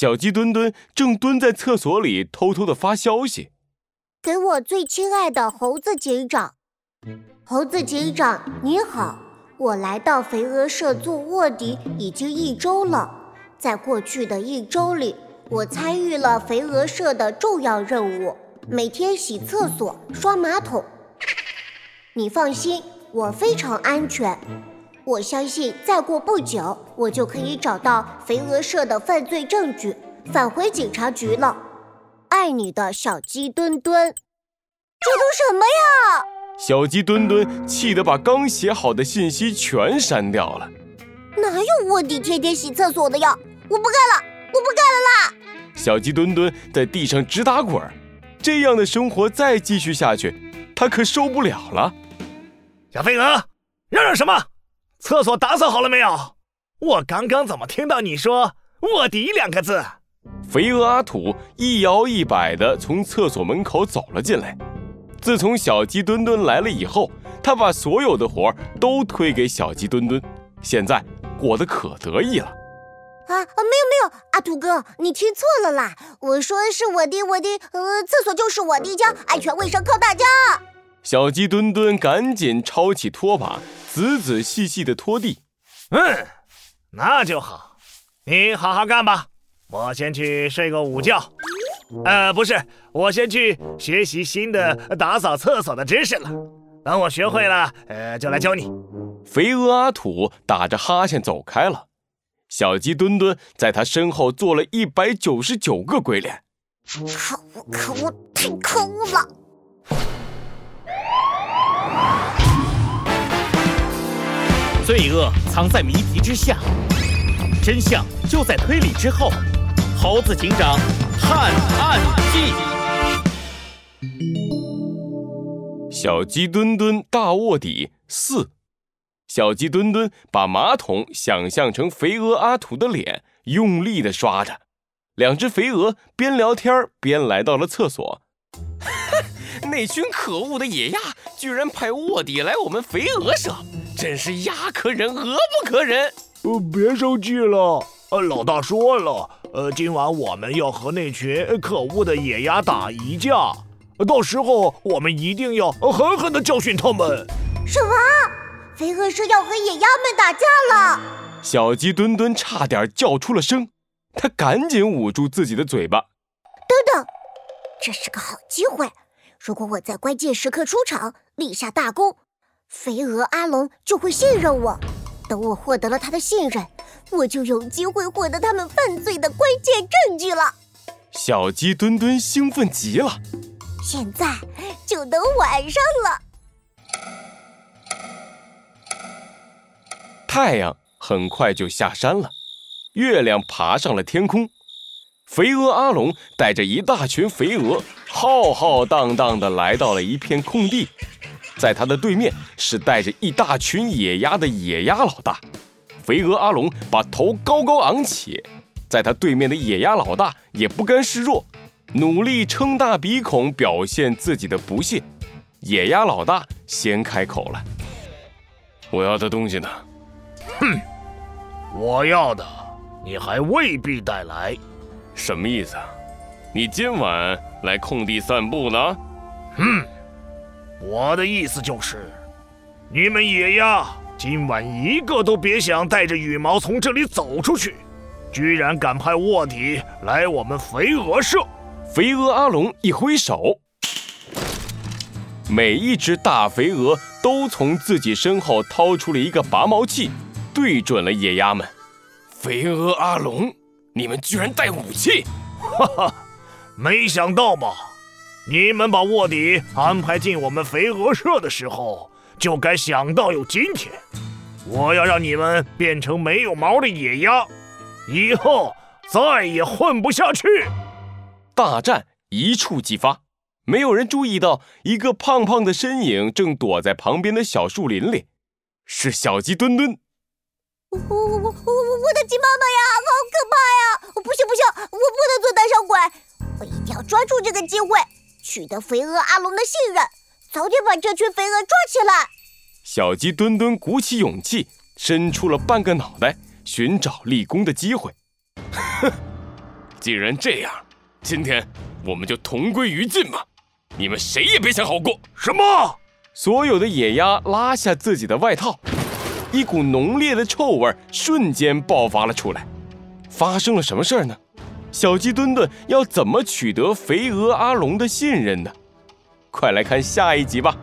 小鸡墩墩正蹲在厕所里偷偷的发消息：“给我最亲爱的猴子警长，猴子警长你好，我来到肥鹅社做卧底已经一周了。在过去的一周里，我参与了肥鹅社的重要任务，每天洗厕所、刷马桶。你放心，我非常安全。”我相信，再过不久，我就可以找到肥鹅社的犯罪证据，返回警察局了。爱你的小鸡墩墩，这都什么呀？小鸡墩墩气得把刚写好的信息全删掉了。哪有卧底天天洗厕所的呀？我不干了，我不干了啦！小鸡墩墩在地上直打滚，这样的生活再继续下去，他可受不了了。小飞蛾，嚷嚷什么？厕所打扫好了没有？我刚刚怎么听到你说“卧底”两个字？肥鹅阿土一摇一摆地从厕所门口走了进来。自从小鸡墩墩来了以后，他把所有的活都推给小鸡墩墩，现在过得可得意了。啊啊，没有没有，阿土哥，你听错了啦！我说是我的我的，呃，厕所就是我的家，安全卫生靠大家。小鸡墩墩赶紧抄起拖把。仔仔细细的拖地，嗯，那就好。你好好干吧，我先去睡个午觉。呃，不是，我先去学习新的打扫厕所的知识了。等我学会了，呃，就来教你。肥鹅阿土打着哈欠走开了，小鸡墩墩在他身后做了一百九十九个鬼脸。可恶，可恶，太可恶了！罪恶藏在谜题之下，真相就在推理之后。猴子警长探案记：小鸡墩墩大卧底四。小鸡墩墩把马桶想象成肥鹅阿土的脸，用力的刷着。两只肥鹅边聊天边来到了厕所。那群可恶的野鸭居然派卧底来我们肥鹅社！真是鸭可忍，鹅不可忍。呃，别生气了。呃，老大说了，呃，今晚我们要和那群可恶的野鸭打一架，到时候我们一定要狠狠地教训他们。什么？飞鹤说要和野鸭们打架了？小鸡墩墩差点叫出了声，他赶紧捂住自己的嘴巴。等等，这是个好机会。如果我在关键时刻出场，立下大功。肥鹅阿龙就会信任我，等我获得了他的信任，我就有机会获得他们犯罪的关键证据了。小鸡墩墩兴奋极了，现在就等晚上了。太阳很快就下山了，月亮爬上了天空，肥鹅阿龙带着一大群肥鹅，浩浩荡荡的来到了一片空地。在他的对面是带着一大群野鸭的野鸭老大，肥鹅阿龙把头高高昂起，在他对面的野鸭老大也不甘示弱，努力撑大鼻孔表现自己的不屑。野鸭老大先开口了：“我要的东西呢？”“哼，我要的你还未必带来，什么意思啊？你今晚来空地散步呢？”“哼。”我的意思就是，你们野鸭今晚一个都别想带着羽毛从这里走出去！居然敢派卧底来我们肥鹅社！肥鹅阿龙一挥手，每一只大肥鹅都从自己身后掏出了一个拔毛器，对准了野鸭们。肥鹅阿龙，你们居然带武器！哈哈，没想到吧？你们把卧底安排进我们肥鹅社的时候，就该想到有今天。我要让你们变成没有毛的野鸭，以后再也混不下去。大战一触即发，没有人注意到一个胖胖的身影正躲在旁边的小树林里，是小鸡墩墩。我我我我我我的鸡妈妈呀，好可怕呀！不行不行，我不能做胆小鬼，我一定要抓住这个机会。取得肥鹅阿龙的信任，早点把这群肥鹅抓起来。小鸡墩墩鼓起勇气，伸出了半个脑袋，寻找立功的机会。哼，既然这样，今天我们就同归于尽吧！你们谁也别想好过！什么？所有的野鸭拉下自己的外套，一股浓烈的臭味瞬间爆发了出来。发生了什么事儿呢？小鸡墩墩要怎么取得肥鹅阿龙的信任呢？快来看下一集吧！